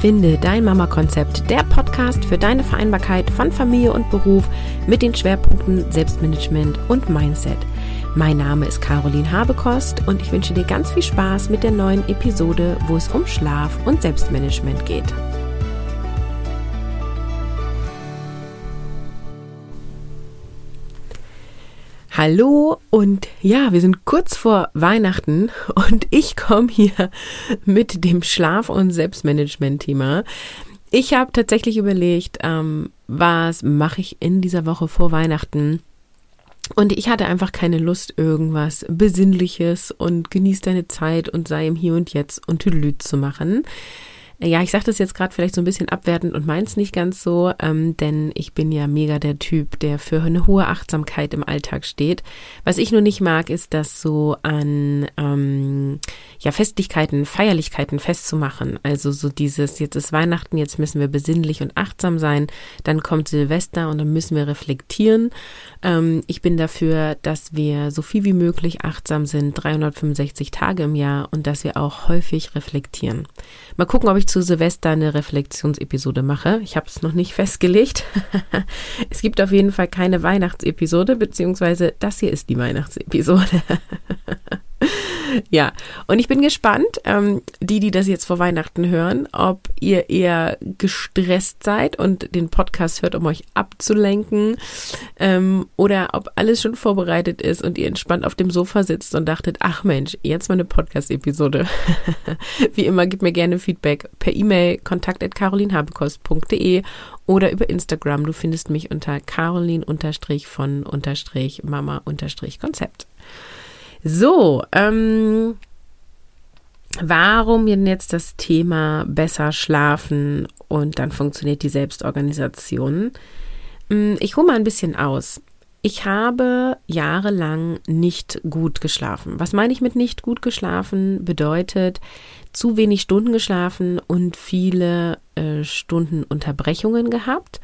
Finde dein Mama-Konzept, der Podcast für deine Vereinbarkeit von Familie und Beruf mit den Schwerpunkten Selbstmanagement und Mindset. Mein Name ist Caroline Habekost und ich wünsche dir ganz viel Spaß mit der neuen Episode, wo es um Schlaf und Selbstmanagement geht. Hallo und ja, wir sind kurz vor Weihnachten und ich komme hier mit dem Schlaf- und Selbstmanagement-Thema. Ich habe tatsächlich überlegt, ähm, was mache ich in dieser Woche vor Weihnachten? Und ich hatte einfach keine Lust, irgendwas Besinnliches und genieß deine Zeit und sei im Hier und Jetzt und Tüdelüt zu machen. Ja, ich sage das jetzt gerade vielleicht so ein bisschen abwertend und meins nicht ganz so, ähm, denn ich bin ja mega der Typ, der für eine hohe Achtsamkeit im Alltag steht. Was ich nur nicht mag, ist das so an ähm, ja Festlichkeiten, Feierlichkeiten festzumachen. Also so dieses, jetzt ist Weihnachten, jetzt müssen wir besinnlich und achtsam sein, dann kommt Silvester und dann müssen wir reflektieren. Ähm, ich bin dafür, dass wir so viel wie möglich achtsam sind, 365 Tage im Jahr und dass wir auch häufig reflektieren. Mal gucken, ob ich zu Silvester eine Reflexionsepisode mache. Ich habe es noch nicht festgelegt. es gibt auf jeden Fall keine Weihnachtsepisode, beziehungsweise das hier ist die Weihnachtsepisode. ja, und ich bin gespannt, ähm, die, die das jetzt vor Weihnachten hören, ob ihr eher gestresst seid und den Podcast hört, um euch abzulenken, ähm, oder ob alles schon vorbereitet ist und ihr entspannt auf dem Sofa sitzt und dachtet, ach Mensch, jetzt mal eine Podcast-Episode. Wie immer, gebt mir gerne Feedback per E-Mail kontakt.carolinhabekost.de oder über Instagram. Du findest mich unter carolin-von-mama-konzept. So, ähm, warum jetzt das Thema besser schlafen und dann funktioniert die Selbstorganisation? Hm, ich hole mal ein bisschen aus. Ich habe jahrelang nicht gut geschlafen. Was meine ich mit nicht gut geschlafen? Bedeutet zu wenig Stunden geschlafen und viele äh, Stunden Unterbrechungen gehabt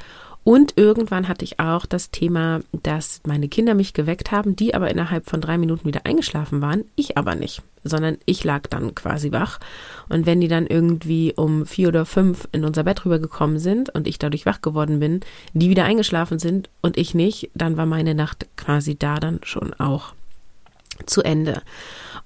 und irgendwann hatte ich auch das Thema, dass meine Kinder mich geweckt haben, die aber innerhalb von drei Minuten wieder eingeschlafen waren, ich aber nicht, sondern ich lag dann quasi wach. Und wenn die dann irgendwie um vier oder fünf in unser Bett rübergekommen sind und ich dadurch wach geworden bin, die wieder eingeschlafen sind und ich nicht, dann war meine Nacht quasi da dann schon auch zu Ende.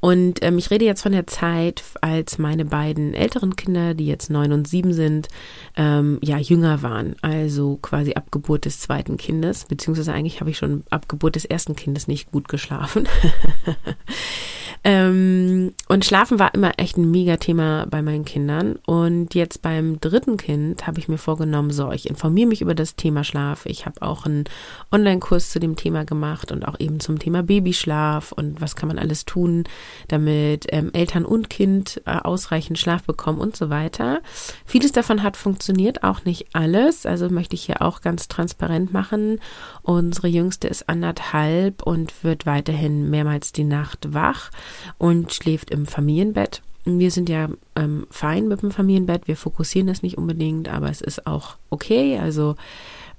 Und ähm, ich rede jetzt von der Zeit, als meine beiden älteren Kinder, die jetzt neun und sieben sind, ähm, ja jünger waren. Also quasi ab Geburt des zweiten Kindes, beziehungsweise eigentlich habe ich schon ab Geburt des ersten Kindes nicht gut geschlafen. Ähm, und Schlafen war immer echt ein Mega-Thema bei meinen Kindern. Und jetzt beim dritten Kind habe ich mir vorgenommen, so, ich informiere mich über das Thema Schlaf. Ich habe auch einen Online-Kurs zu dem Thema gemacht und auch eben zum Thema Babyschlaf und was kann man alles tun, damit ähm, Eltern und Kind äh, ausreichend Schlaf bekommen und so weiter. Vieles davon hat funktioniert, auch nicht alles. Also möchte ich hier auch ganz transparent machen. Unsere Jüngste ist anderthalb und wird weiterhin mehrmals die Nacht wach und schläft im Familienbett. Wir sind ja ähm, fein mit dem Familienbett, wir fokussieren das nicht unbedingt, aber es ist auch okay. Also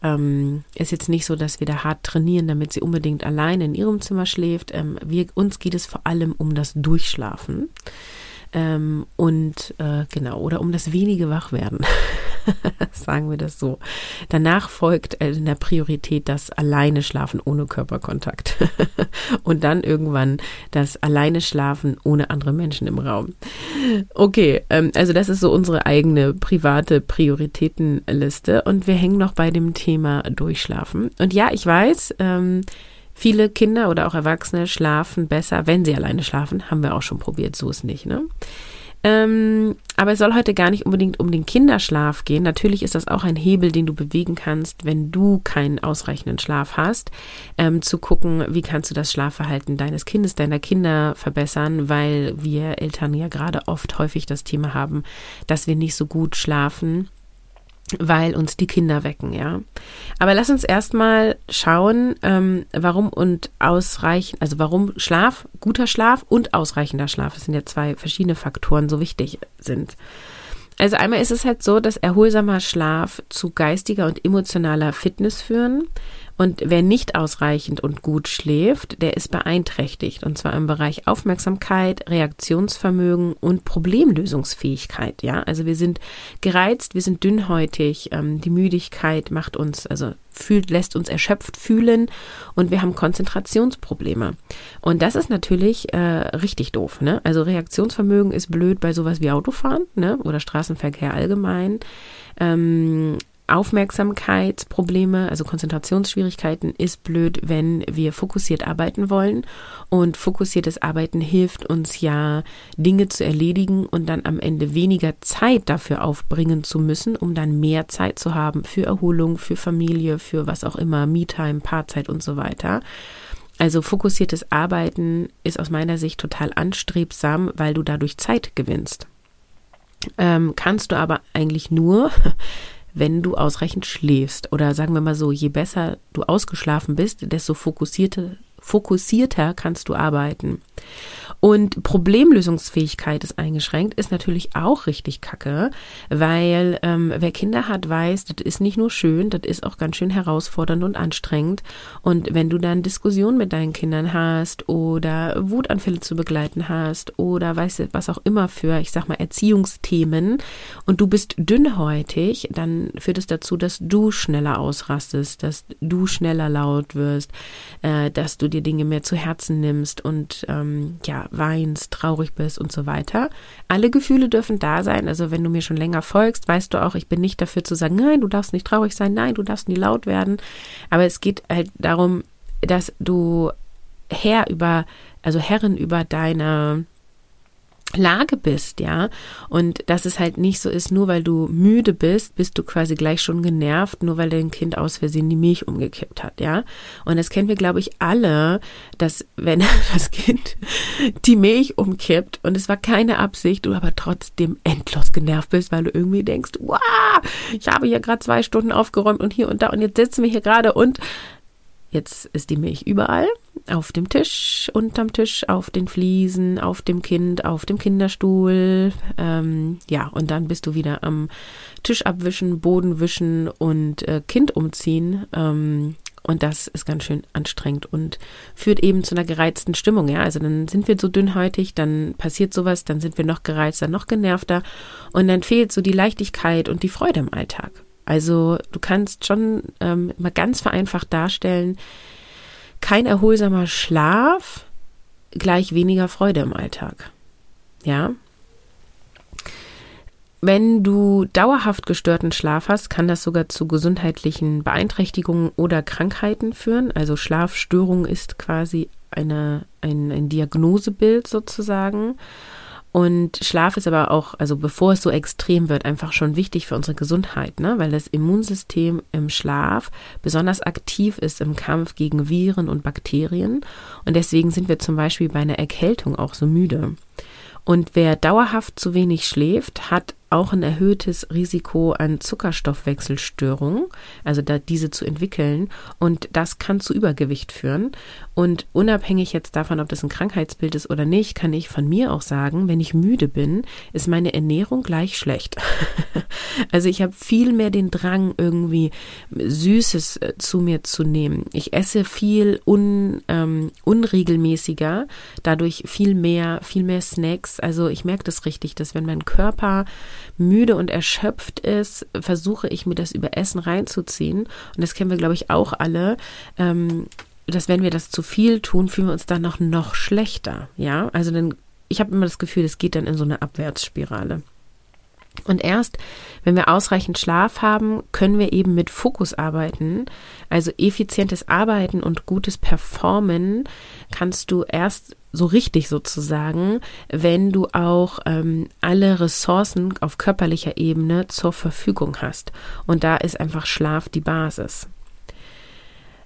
ähm, ist jetzt nicht so, dass wir da hart trainieren, damit sie unbedingt allein in ihrem Zimmer schläft. Ähm, wir, uns geht es vor allem um das Durchschlafen. Ähm, und äh, genau, oder um das wenige Wachwerden. Sagen wir das so. Danach folgt äh, in der Priorität das alleine Schlafen ohne Körperkontakt. und dann irgendwann das alleine Schlafen ohne andere Menschen im Raum. Okay, ähm, also das ist so unsere eigene private Prioritätenliste. Und wir hängen noch bei dem Thema Durchschlafen. Und ja, ich weiß, ähm, Viele Kinder oder auch Erwachsene schlafen besser, wenn sie alleine schlafen. Haben wir auch schon probiert, so ist nicht, ne? Ähm, aber es soll heute gar nicht unbedingt um den Kinderschlaf gehen. Natürlich ist das auch ein Hebel, den du bewegen kannst, wenn du keinen ausreichenden Schlaf hast, ähm, zu gucken, wie kannst du das Schlafverhalten deines Kindes, deiner Kinder verbessern, weil wir Eltern ja gerade oft häufig das Thema haben, dass wir nicht so gut schlafen weil uns die Kinder wecken, ja. Aber lass uns erstmal schauen, ähm, warum und ausreichend, also warum Schlaf, guter Schlaf und ausreichender Schlaf, das sind ja zwei verschiedene Faktoren, so wichtig sind. Also einmal ist es halt so, dass erholsamer Schlaf zu geistiger und emotionaler Fitness führen Und wer nicht ausreichend und gut schläft, der ist beeinträchtigt. Und zwar im Bereich Aufmerksamkeit, Reaktionsvermögen und Problemlösungsfähigkeit. Ja, also wir sind gereizt, wir sind dünnhäutig. Ähm, die Müdigkeit macht uns, also fühlt, lässt uns erschöpft fühlen und wir haben Konzentrationsprobleme. Und das ist natürlich äh, richtig doof. Ne? Also Reaktionsvermögen ist blöd bei sowas wie Autofahren ne? oder Straßenverkehr allgemein. Ähm, Aufmerksamkeitsprobleme, also Konzentrationsschwierigkeiten, ist blöd, wenn wir fokussiert arbeiten wollen. Und fokussiertes Arbeiten hilft uns ja, Dinge zu erledigen und dann am Ende weniger Zeit dafür aufbringen zu müssen, um dann mehr Zeit zu haben für Erholung, für Familie, für was auch immer, Me-Time, Paarzeit und so weiter. Also fokussiertes Arbeiten ist aus meiner Sicht total anstrebsam, weil du dadurch Zeit gewinnst. Ähm, kannst du aber eigentlich nur, wenn du ausreichend schläfst. Oder sagen wir mal so, je besser du ausgeschlafen bist, desto fokussierter, fokussierter kannst du arbeiten. Und Problemlösungsfähigkeit ist eingeschränkt, ist natürlich auch richtig kacke, weil ähm, wer Kinder hat, weiß, das ist nicht nur schön, das ist auch ganz schön herausfordernd und anstrengend. Und wenn du dann Diskussionen mit deinen Kindern hast oder Wutanfälle zu begleiten hast oder weißt du, was auch immer für, ich sag mal, Erziehungsthemen und du bist dünnhäutig, dann führt es dazu, dass du schneller ausrastest, dass du schneller laut wirst, äh, dass du dir Dinge mehr zu Herzen nimmst und ähm, ja, weinst, traurig bist und so weiter. Alle Gefühle dürfen da sein. Also wenn du mir schon länger folgst, weißt du auch, ich bin nicht dafür zu sagen, nein, du darfst nicht traurig sein, nein, du darfst nie laut werden. Aber es geht halt darum, dass du Herr über, also Herrin über deine Lage bist, ja. Und dass es halt nicht so ist, nur weil du müde bist, bist du quasi gleich schon genervt, nur weil dein Kind aus Versehen die Milch umgekippt hat, ja. Und das kennen wir, glaube ich, alle, dass wenn das Kind die Milch umkippt und es war keine Absicht, du aber trotzdem endlos genervt bist, weil du irgendwie denkst, wow, ich habe hier gerade zwei Stunden aufgeräumt und hier und da und jetzt sitzen wir hier gerade und Jetzt ist die Milch überall, auf dem Tisch, unterm Tisch, auf den Fliesen, auf dem Kind, auf dem Kinderstuhl. Ähm, ja, und dann bist du wieder am Tisch abwischen, Boden wischen und äh, Kind umziehen. Ähm, und das ist ganz schön anstrengend und führt eben zu einer gereizten Stimmung. Ja, also dann sind wir so dünnhäutig, dann passiert sowas, dann sind wir noch gereizter, noch genervter und dann fehlt so die Leichtigkeit und die Freude im Alltag. Also du kannst schon ähm, mal ganz vereinfacht darstellen, kein erholsamer Schlaf gleich weniger Freude im Alltag. Ja. Wenn du dauerhaft gestörten Schlaf hast, kann das sogar zu gesundheitlichen Beeinträchtigungen oder Krankheiten führen. Also Schlafstörung ist quasi eine, ein, ein Diagnosebild sozusagen. Und Schlaf ist aber auch, also bevor es so extrem wird, einfach schon wichtig für unsere Gesundheit, ne? weil das Immunsystem im Schlaf besonders aktiv ist im Kampf gegen Viren und Bakterien. Und deswegen sind wir zum Beispiel bei einer Erkältung auch so müde. Und wer dauerhaft zu wenig schläft, hat auch ein erhöhtes Risiko an Zuckerstoffwechselstörungen, also da diese zu entwickeln. Und das kann zu Übergewicht führen. Und unabhängig jetzt davon, ob das ein Krankheitsbild ist oder nicht, kann ich von mir auch sagen, wenn ich müde bin, ist meine Ernährung gleich schlecht. also ich habe viel mehr den Drang, irgendwie Süßes äh, zu mir zu nehmen. Ich esse viel un, ähm, unregelmäßiger, dadurch viel mehr, viel mehr Snacks. Also ich merke das richtig, dass wenn mein Körper müde und erschöpft ist, versuche ich mir das über Essen reinzuziehen. Und das kennen wir, glaube ich, auch alle. Ähm, dass wenn wir das zu viel tun, fühlen wir uns dann noch, noch schlechter. Ja, also dann, ich habe immer das Gefühl, es geht dann in so eine Abwärtsspirale. Und erst, wenn wir ausreichend Schlaf haben, können wir eben mit Fokus arbeiten. Also effizientes Arbeiten und gutes Performen kannst du erst so richtig sozusagen, wenn du auch ähm, alle Ressourcen auf körperlicher Ebene zur Verfügung hast. Und da ist einfach Schlaf die Basis.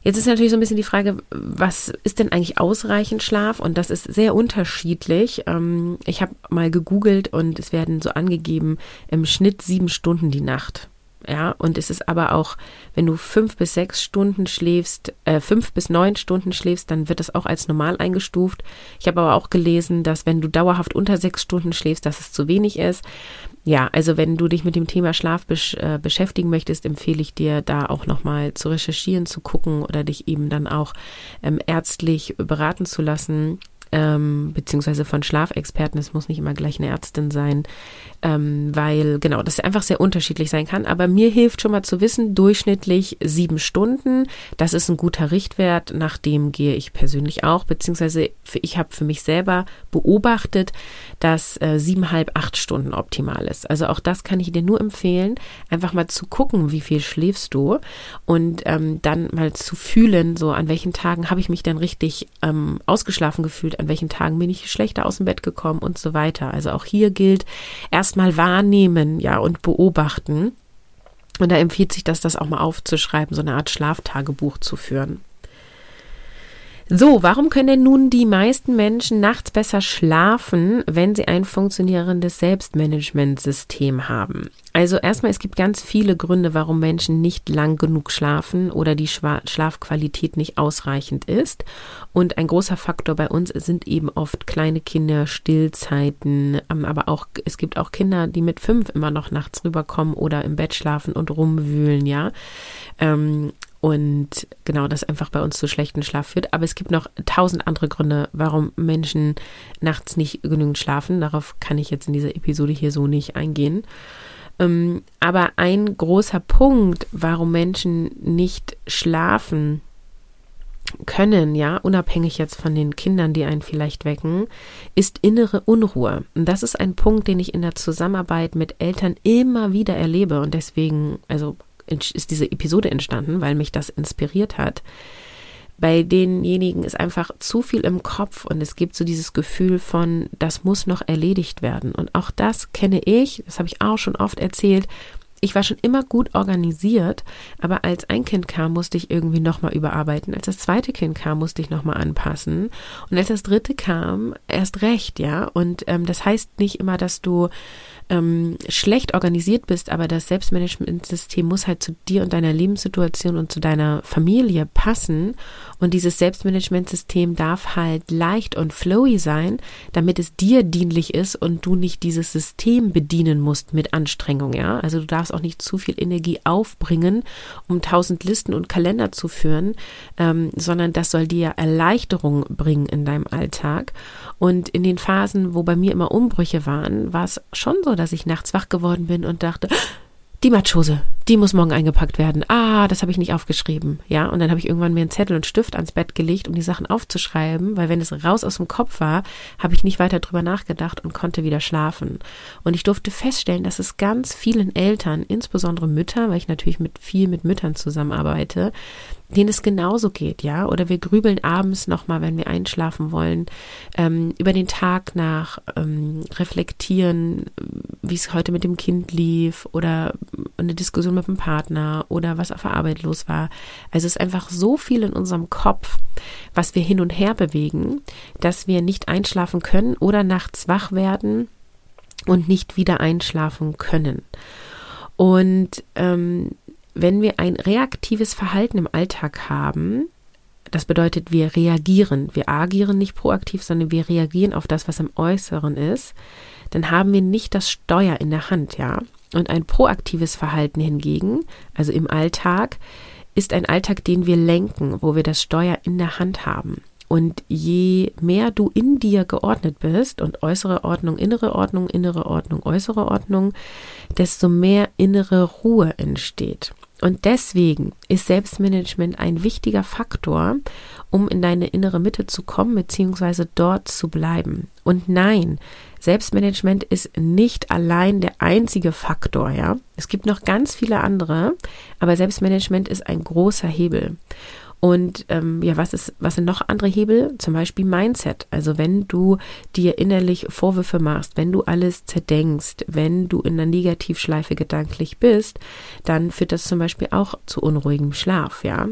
Jetzt ist natürlich so ein bisschen die Frage, was ist denn eigentlich ausreichend Schlaf? Und das ist sehr unterschiedlich. Ähm, ich habe mal gegoogelt und es werden so angegeben, im Schnitt sieben Stunden die Nacht. Ja, und es ist aber auch, wenn du fünf bis sechs Stunden schläfst, äh, fünf bis neun Stunden schläfst, dann wird das auch als normal eingestuft. Ich habe aber auch gelesen, dass wenn du dauerhaft unter sechs Stunden schläfst, dass es zu wenig ist. Ja, also wenn du dich mit dem Thema Schlaf besch äh, beschäftigen möchtest, empfehle ich dir da auch nochmal zu recherchieren, zu gucken oder dich eben dann auch ähm, ärztlich beraten zu lassen ähm, beziehungsweise von Schlafexperten, es muss nicht immer gleich eine Ärztin sein, ähm, weil genau, das einfach sehr unterschiedlich sein kann. Aber mir hilft schon mal zu wissen, durchschnittlich sieben Stunden, das ist ein guter Richtwert, nach dem gehe ich persönlich auch, beziehungsweise ich habe für mich selber beobachtet, dass äh, siebeneinhalb, acht Stunden optimal ist. Also auch das kann ich dir nur empfehlen, einfach mal zu gucken, wie viel schläfst du und ähm, dann mal zu fühlen, so an welchen Tagen habe ich mich dann richtig ähm, ausgeschlafen gefühlt, an welchen Tagen bin ich schlechter aus dem Bett gekommen und so weiter. Also auch hier gilt erstmal wahrnehmen, ja, und beobachten. Und da empfiehlt sich das, das auch mal aufzuschreiben, so eine Art Schlaftagebuch zu führen. So, warum können denn nun die meisten Menschen nachts besser schlafen, wenn sie ein funktionierendes Selbstmanagementsystem haben? Also erstmal, es gibt ganz viele Gründe, warum Menschen nicht lang genug schlafen oder die Schlafqualität nicht ausreichend ist. Und ein großer Faktor bei uns sind eben oft kleine Kinder, Stillzeiten, ähm, aber auch, es gibt auch Kinder, die mit fünf immer noch nachts rüberkommen oder im Bett schlafen und rumwühlen, ja. Ähm, und genau das einfach bei uns zu schlechten Schlaf führt. Aber es gibt noch tausend andere Gründe, warum Menschen nachts nicht genügend schlafen. Darauf kann ich jetzt in dieser Episode hier so nicht eingehen. Ähm, aber ein großer Punkt, warum Menschen nicht schlafen können, ja, unabhängig jetzt von den Kindern, die einen vielleicht wecken, ist innere Unruhe. Und das ist ein Punkt, den ich in der Zusammenarbeit mit Eltern immer wieder erlebe und deswegen, also ist diese Episode entstanden, weil mich das inspiriert hat. Bei denjenigen ist einfach zu viel im Kopf und es gibt so dieses Gefühl von, das muss noch erledigt werden. Und auch das kenne ich, das habe ich auch schon oft erzählt, ich war schon immer gut organisiert, aber als ein Kind kam, musste ich irgendwie nochmal überarbeiten. Als das zweite Kind kam, musste ich nochmal anpassen. Und als das dritte kam, erst recht, ja. Und ähm, das heißt nicht immer, dass du ähm, schlecht organisiert bist, aber das Selbstmanagementsystem muss halt zu dir und deiner Lebenssituation und zu deiner Familie passen. Und dieses Selbstmanagementsystem darf halt leicht und flowy sein, damit es dir dienlich ist und du nicht dieses System bedienen musst mit Anstrengung, ja. Also du darfst auch nicht zu viel Energie aufbringen, um tausend Listen und Kalender zu führen, ähm, sondern das soll dir Erleichterung bringen in deinem Alltag. Und in den Phasen, wo bei mir immer Umbrüche waren, war es schon so, dass ich nachts wach geworden bin und dachte, die Matschhose, die muss morgen eingepackt werden. Ah, das habe ich nicht aufgeschrieben. Ja, und dann habe ich irgendwann mir einen Zettel und Stift ans Bett gelegt, um die Sachen aufzuschreiben, weil wenn es raus aus dem Kopf war, habe ich nicht weiter drüber nachgedacht und konnte wieder schlafen. Und ich durfte feststellen, dass es ganz vielen Eltern, insbesondere Mütter, weil ich natürlich mit viel mit Müttern zusammenarbeite, denen es genauso geht, ja. Oder wir grübeln abends nochmal, wenn wir einschlafen wollen, ähm, über den Tag nach, ähm, reflektieren, wie es heute mit dem Kind lief oder eine Diskussion mit dem Partner oder was auf der Arbeit los war. Also es ist einfach so viel in unserem Kopf, was wir hin und her bewegen, dass wir nicht einschlafen können oder nachts wach werden und nicht wieder einschlafen können. Und ähm, wenn wir ein reaktives Verhalten im Alltag haben, das bedeutet, wir reagieren. Wir agieren nicht proaktiv, sondern wir reagieren auf das, was im Äußeren ist. Dann haben wir nicht das Steuer in der Hand, ja. Und ein proaktives Verhalten hingegen, also im Alltag, ist ein Alltag, den wir lenken, wo wir das Steuer in der Hand haben. Und je mehr du in dir geordnet bist und äußere Ordnung, innere Ordnung, innere Ordnung, äußere Ordnung, desto mehr innere Ruhe entsteht. Und deswegen ist Selbstmanagement ein wichtiger Faktor, um in deine innere Mitte zu kommen, beziehungsweise dort zu bleiben. Und nein, Selbstmanagement ist nicht allein der einzige Faktor, ja. Es gibt noch ganz viele andere, aber Selbstmanagement ist ein großer Hebel. Und ähm, ja, was ist, was sind noch andere Hebel? Zum Beispiel Mindset. Also wenn du dir innerlich Vorwürfe machst, wenn du alles zerdenkst, wenn du in einer Negativschleife gedanklich bist, dann führt das zum Beispiel auch zu unruhigem Schlaf, ja.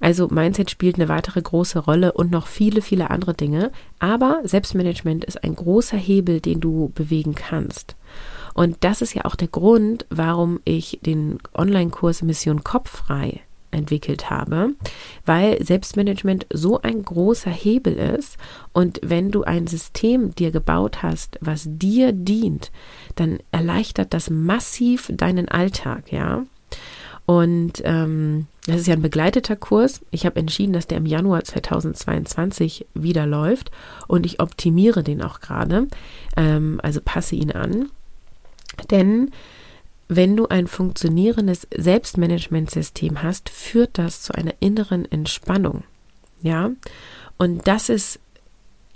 Also Mindset spielt eine weitere große Rolle und noch viele, viele andere Dinge. Aber Selbstmanagement ist ein großer Hebel, den du bewegen kannst. Und das ist ja auch der Grund, warum ich den Online-Kurs Mission Kopffrei entwickelt habe, weil Selbstmanagement so ein großer Hebel ist und wenn du ein System dir gebaut hast, was dir dient, dann erleichtert das massiv deinen Alltag, ja. Und ähm, das ist ja ein begleiteter Kurs. Ich habe entschieden, dass der im Januar 2022 wieder läuft und ich optimiere den auch gerade, ähm, also passe ihn an. Denn wenn du ein funktionierendes Selbstmanagementsystem hast, führt das zu einer inneren Entspannung. Ja, und das ist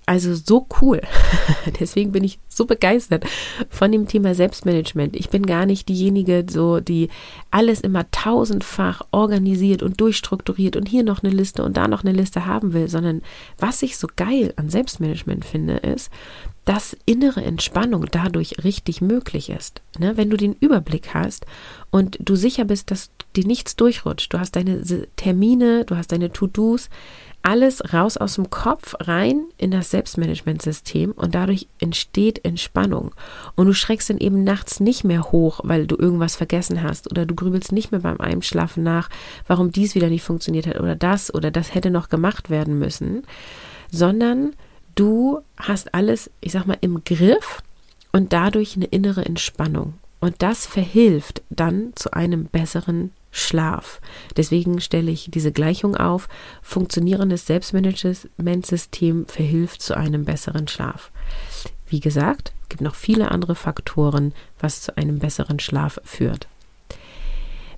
also so cool. Deswegen bin ich so begeistert von dem Thema Selbstmanagement. Ich bin gar nicht diejenige, so die alles immer tausendfach organisiert und durchstrukturiert und hier noch eine Liste und da noch eine Liste haben will, sondern was ich so geil an Selbstmanagement finde, ist, dass innere Entspannung dadurch richtig möglich ist. Ne? Wenn du den Überblick hast und du sicher bist, dass dir nichts durchrutscht, du hast deine Termine, du hast deine To-Dos, alles raus aus dem Kopf rein in das Selbstmanagementsystem und dadurch entsteht Entspannung. Und du schreckst dann eben nachts nicht mehr hoch, weil du irgendwas vergessen hast oder du grübelst nicht mehr beim Einschlafen nach, warum dies wieder nicht funktioniert hat oder das oder das hätte noch gemacht werden müssen, sondern du hast alles, ich sag mal, im Griff und dadurch eine innere Entspannung. Und das verhilft dann zu einem besseren Schlaf. Deswegen stelle ich diese Gleichung auf. Funktionierendes Selbstmanagementsystem verhilft zu einem besseren Schlaf. Wie gesagt, es gibt noch viele andere Faktoren, was zu einem besseren Schlaf führt.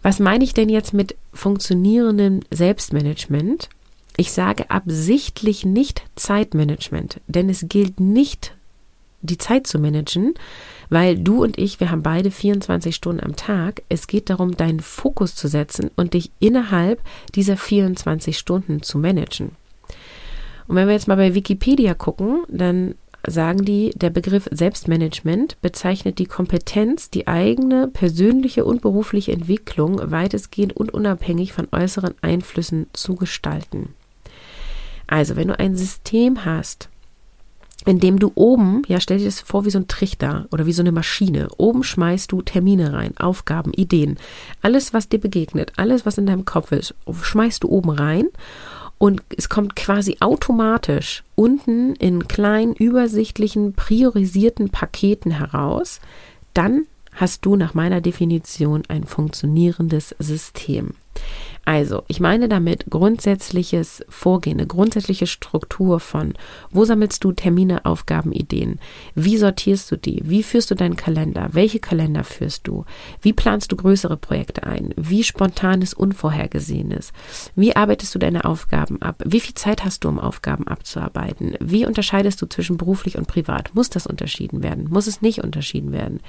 Was meine ich denn jetzt mit funktionierendem Selbstmanagement? Ich sage absichtlich nicht Zeitmanagement, denn es gilt nicht, die Zeit zu managen, weil du und ich, wir haben beide 24 Stunden am Tag. Es geht darum, deinen Fokus zu setzen und dich innerhalb dieser 24 Stunden zu managen. Und wenn wir jetzt mal bei Wikipedia gucken, dann sagen die, der Begriff Selbstmanagement bezeichnet die Kompetenz, die eigene persönliche und berufliche Entwicklung weitestgehend und unabhängig von äußeren Einflüssen zu gestalten. Also, wenn du ein System hast, in dem du oben, ja, stell dir das vor wie so ein Trichter oder wie so eine Maschine. Oben schmeißt du Termine rein, Aufgaben, Ideen. Alles, was dir begegnet, alles, was in deinem Kopf ist, schmeißt du oben rein und es kommt quasi automatisch unten in kleinen, übersichtlichen, priorisierten Paketen heraus. Dann hast du nach meiner Definition ein funktionierendes System. Also, ich meine damit grundsätzliches Vorgehen, eine grundsätzliche Struktur von, wo sammelst du Termine, Aufgaben, Ideen? Wie sortierst du die? Wie führst du deinen Kalender? Welche Kalender führst du? Wie planst du größere Projekte ein? Wie spontanes, unvorhergesehenes? Wie arbeitest du deine Aufgaben ab? Wie viel Zeit hast du, um Aufgaben abzuarbeiten? Wie unterscheidest du zwischen beruflich und privat? Muss das unterschieden werden? Muss es nicht unterschieden werden?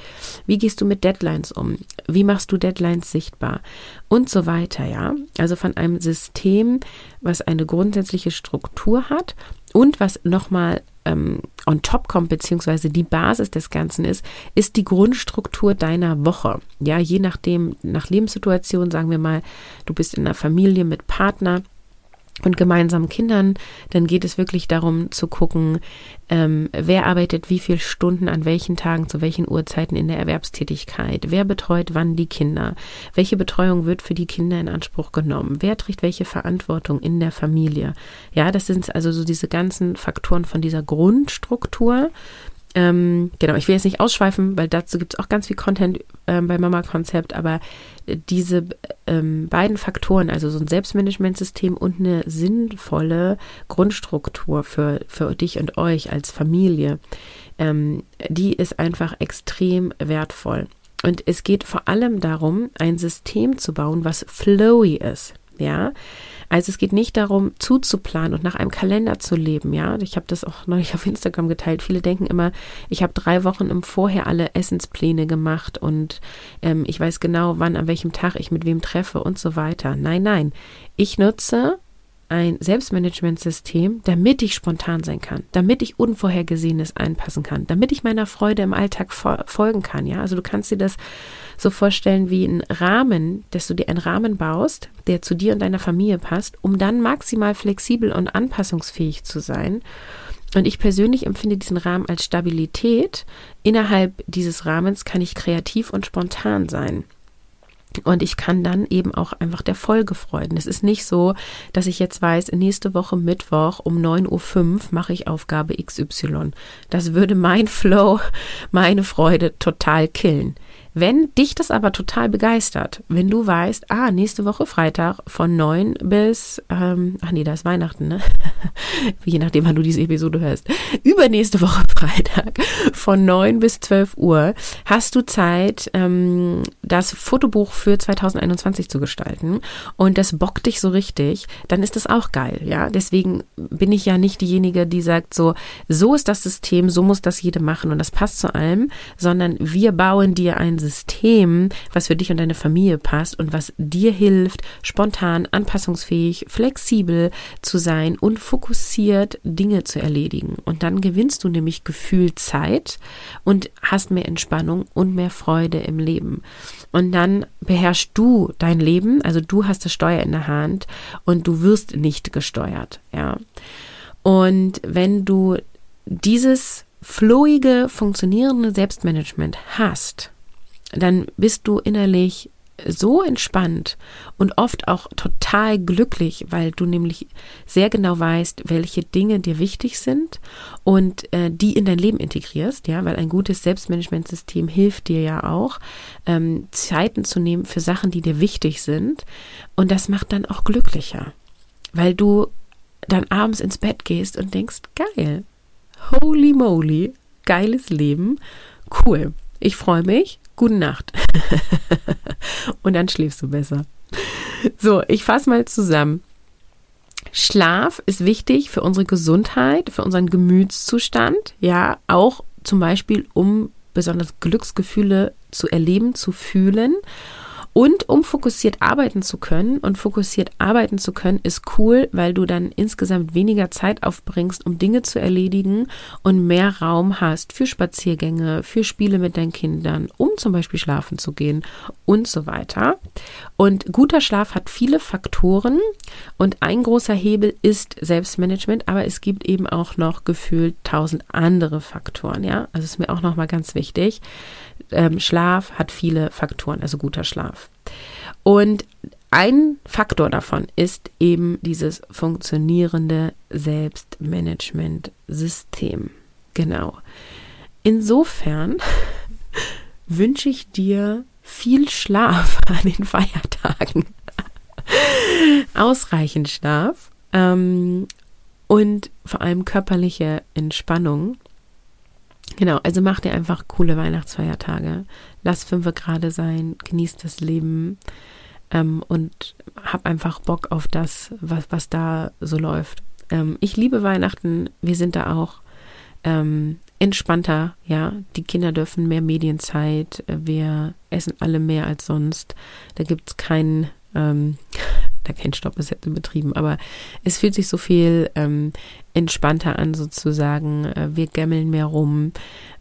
Wie gehst du mit Deadlines um? Wie machst du Deadlines sichtbar? Und so weiter, ja? Also von einem System, was eine grundsätzliche Struktur hat und was nochmal ähm, on top kommt, beziehungsweise die Basis des Ganzen ist, ist die Grundstruktur deiner Woche. Ja, je nachdem, nach Lebenssituation, sagen wir mal, du bist in einer Familie mit Partner, und gemeinsamen Kindern, dann geht es wirklich darum zu gucken, ähm, wer arbeitet wie viele Stunden an welchen Tagen zu welchen Uhrzeiten in der Erwerbstätigkeit, wer betreut wann die Kinder, welche Betreuung wird für die Kinder in Anspruch genommen, wer trägt welche Verantwortung in der Familie. Ja, das sind also so diese ganzen Faktoren von dieser Grundstruktur, ähm, genau, ich will jetzt nicht ausschweifen, weil dazu gibt es auch ganz viel Content ähm, bei Mama Konzept, aber diese ähm, beiden Faktoren, also so ein Selbstmanagementsystem und eine sinnvolle Grundstruktur für, für dich und euch als Familie, ähm, die ist einfach extrem wertvoll. Und es geht vor allem darum, ein System zu bauen, was flowy ist. Ja, also es geht nicht darum, zuzuplanen und nach einem Kalender zu leben, ja. Ich habe das auch neulich auf Instagram geteilt. Viele denken immer, ich habe drei Wochen im Vorher alle Essenspläne gemacht und ähm, ich weiß genau, wann, an welchem Tag ich mit wem treffe und so weiter. Nein, nein. Ich nutze ein Selbstmanagementsystem, damit ich spontan sein kann, damit ich Unvorhergesehenes einpassen kann, damit ich meiner Freude im Alltag folgen kann. Ja, also du kannst dir das so vorstellen wie ein Rahmen, dass du dir einen Rahmen baust, der zu dir und deiner Familie passt, um dann maximal flexibel und anpassungsfähig zu sein Und ich persönlich empfinde diesen Rahmen als Stabilität. Innerhalb dieses Rahmens kann ich kreativ und spontan sein. Und ich kann dann eben auch einfach der Folge freuen. Es ist nicht so, dass ich jetzt weiß, nächste Woche Mittwoch um 9.05 Uhr mache ich Aufgabe XY. Das würde mein Flow, meine Freude total killen. Wenn dich das aber total begeistert, wenn du weißt, ah, nächste Woche Freitag von 9 bis, ähm, ach nee, da ist Weihnachten, ne? Je nachdem, wann du diese Episode hörst. Übernächste Woche Freitag von 9 bis 12 Uhr hast du Zeit, ähm, das Fotobuch für 2021 zu gestalten und das bockt dich so richtig, dann ist das auch geil, ja? Deswegen bin ich ja nicht diejenige, die sagt so, so ist das System, so muss das jede machen und das passt zu allem, sondern wir bauen dir ein System, was für dich und deine Familie passt und was dir hilft, spontan, anpassungsfähig, flexibel zu sein und fokussiert Dinge zu erledigen. Und dann gewinnst du nämlich Gefühl Zeit und hast mehr Entspannung und mehr Freude im Leben. Und dann beherrschst du dein Leben, also du hast das Steuer in der Hand und du wirst nicht gesteuert, ja. Und wenn du dieses flowige, funktionierende Selbstmanagement hast, dann bist du innerlich so entspannt und oft auch total glücklich, weil du nämlich sehr genau weißt, welche Dinge dir wichtig sind und äh, die in dein Leben integrierst, ja, weil ein gutes Selbstmanagementsystem hilft dir ja auch, ähm, Zeiten zu nehmen für Sachen, die dir wichtig sind und das macht dann auch glücklicher, weil du dann abends ins Bett gehst und denkst, geil, holy moly, geiles Leben, cool, ich freue mich gute Nacht. und dann schläfst du besser. So, ich fasse mal zusammen. Schlaf ist wichtig für unsere Gesundheit, für unseren Gemütszustand, ja, auch zum Beispiel, um besonders Glücksgefühle zu erleben, zu fühlen und um fokussiert arbeiten zu können, und fokussiert arbeiten zu können, ist cool, weil du dann insgesamt weniger Zeit aufbringst, um Dinge zu erledigen und mehr Raum hast für Spaziergänge, für Spiele mit deinen Kindern, um zum Beispiel schlafen zu gehen und so weiter. Und guter Schlaf hat viele Faktoren und ein großer Hebel ist Selbstmanagement, aber es gibt eben auch noch gefühlt tausend andere Faktoren, ja. Also ist mir auch nochmal ganz wichtig ähm, Schlaf hat viele Faktoren, also guter Schlaf. Und ein Faktor davon ist eben dieses funktionierende Selbstmanagement-System. Genau. Insofern wünsche ich dir viel Schlaf an den Feiertagen. Ausreichend Schlaf ähm, und vor allem körperliche Entspannung Genau, also mach dir einfach coole Weihnachtsfeiertage. Lass fünf gerade sein, genieß das Leben ähm, und hab einfach Bock auf das, was, was da so läuft. Ähm, ich liebe Weihnachten. Wir sind da auch ähm, entspannter, ja. Die Kinder dürfen mehr Medienzeit. Wir essen alle mehr als sonst. Da gibt es keinen ähm, da kein Stopp ist jetzt übertrieben, aber es fühlt sich so viel ähm, entspannter an sozusagen. Äh, wir gammeln mehr rum,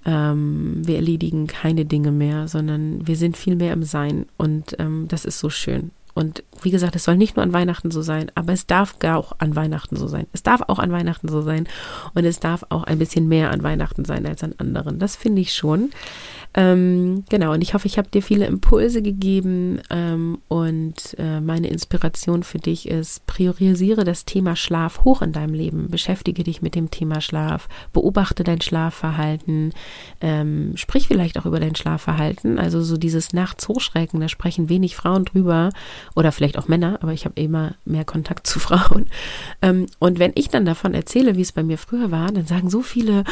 ähm, wir erledigen keine Dinge mehr, sondern wir sind viel mehr im Sein und ähm, das ist so schön. Und wie gesagt, es soll nicht nur an Weihnachten so sein, aber es darf gar auch an Weihnachten so sein. Es darf auch an Weihnachten so sein und es darf auch ein bisschen mehr an Weihnachten sein als an anderen. Das finde ich schon. Ähm, genau, und ich hoffe, ich habe dir viele Impulse gegeben ähm, und äh, meine Inspiration für dich ist, priorisiere das Thema Schlaf hoch in deinem Leben, beschäftige dich mit dem Thema Schlaf, beobachte dein Schlafverhalten, ähm, sprich vielleicht auch über dein Schlafverhalten, also so dieses Nachts hochschrecken, da sprechen wenig Frauen drüber oder vielleicht auch Männer, aber ich habe immer mehr Kontakt zu Frauen. Ähm, und wenn ich dann davon erzähle, wie es bei mir früher war, dann sagen so viele,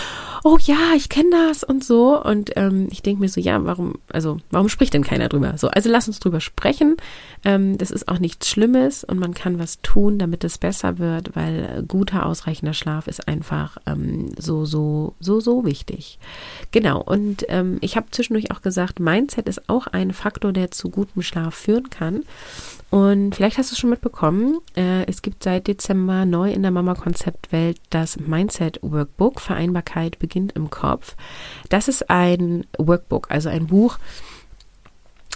oh ja, ich kenne das und so und ähm, ich denke, mir so, ja, warum, also warum spricht denn keiner drüber? So, also lass uns drüber sprechen. Ähm, das ist auch nichts Schlimmes und man kann was tun, damit es besser wird, weil guter, ausreichender Schlaf ist einfach ähm, so, so, so, so wichtig. Genau. Und ähm, ich habe zwischendurch auch gesagt, Mindset ist auch ein Faktor, der zu gutem Schlaf führen kann. Und vielleicht hast du es schon mitbekommen, äh, es gibt seit Dezember neu in der Mama-Konzeptwelt das Mindset-Workbook. Vereinbarkeit beginnt im Kopf. Das ist ein Workbook, also ein Buch,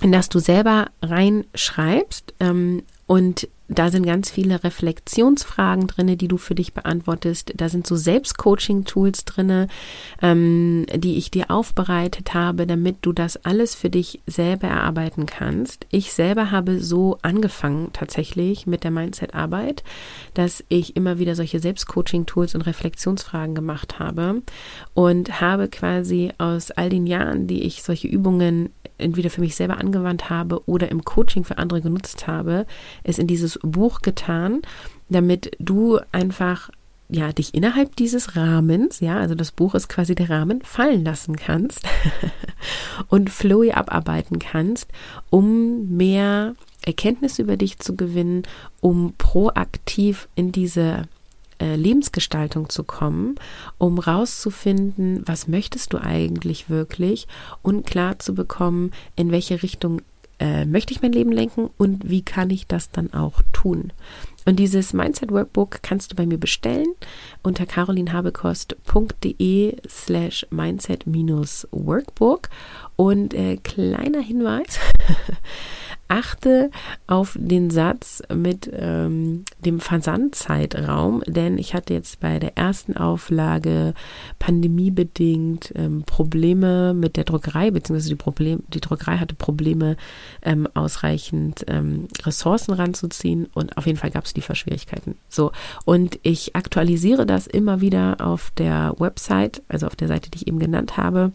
in das du selber reinschreibst ähm, und da sind ganz viele Reflexionsfragen drin, die du für dich beantwortest. Da sind so Selbstcoaching-Tools drin, ähm, die ich dir aufbereitet habe, damit du das alles für dich selber erarbeiten kannst. Ich selber habe so angefangen tatsächlich mit der Mindset-Arbeit, dass ich immer wieder solche Selbstcoaching-Tools und Reflexionsfragen gemacht habe und habe quasi aus all den Jahren, die ich solche Übungen entweder für mich selber angewandt habe oder im Coaching für andere genutzt habe, es in dieses Buch getan, damit du einfach ja, dich innerhalb dieses Rahmens, ja, also das Buch ist quasi der Rahmen, fallen lassen kannst und flowy abarbeiten kannst, um mehr Erkenntnisse über dich zu gewinnen, um proaktiv in diese äh, Lebensgestaltung zu kommen, um rauszufinden, was möchtest du eigentlich wirklich und klar zu bekommen, in welche Richtung äh, möchte ich mein Leben lenken und wie kann ich das dann auch tun. Und dieses Mindset Workbook kannst du bei mir bestellen unter carolinhabekost.de slash mindset-workbook. Und äh, kleiner Hinweis, achte auf den Satz mit ähm, dem Versandzeitraum, denn ich hatte jetzt bei der ersten Auflage pandemiebedingt ähm, Probleme mit der Druckerei, beziehungsweise die, Problem, die Druckerei hatte Probleme, ähm, ausreichend ähm, Ressourcen ranzuziehen und auf jeden Fall gab es Lieferschwierigkeiten. So, und ich aktualisiere das immer wieder auf der Website, also auf der Seite, die ich eben genannt habe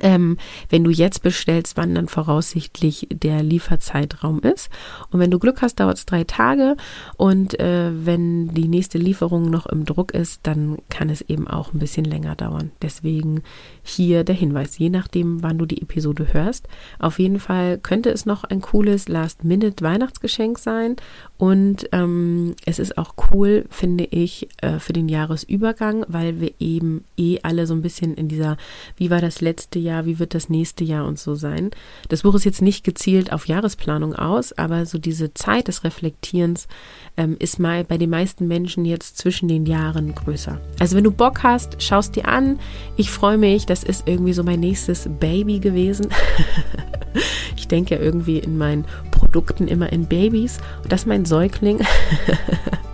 ähm, wenn du jetzt bestellst, wann dann voraussichtlich der Lieferzeitraum ist. Und wenn du Glück hast, dauert es drei Tage. Und äh, wenn die nächste Lieferung noch im Druck ist, dann kann es eben auch ein bisschen länger dauern. Deswegen hier der Hinweis, je nachdem, wann du die Episode hörst. Auf jeden Fall könnte es noch ein cooles Last-Minute-Weihnachtsgeschenk sein. Und ähm, es ist auch cool, finde ich, äh, für den Jahresübergang, weil wir eben eh alle so ein bisschen in dieser, wie war das letzte Jahr, wie wird das nächste Jahr und so sein. Das Buch ist jetzt nicht gezielt auf Jahresplanung aus, aber so diese Zeit des Reflektierens ähm, ist mal bei den meisten Menschen jetzt zwischen den Jahren größer. Also wenn du Bock hast, schaust dir an. Ich freue mich, das ist irgendwie so mein nächstes Baby gewesen. ich denke ja irgendwie in meinen Produkten immer in Babys und das ist mein Säugling.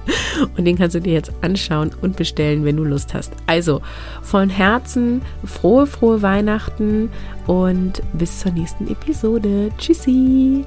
Und den kannst du dir jetzt anschauen und bestellen, wenn du Lust hast. Also von Herzen frohe, frohe Weihnachten und bis zur nächsten Episode. Tschüssi!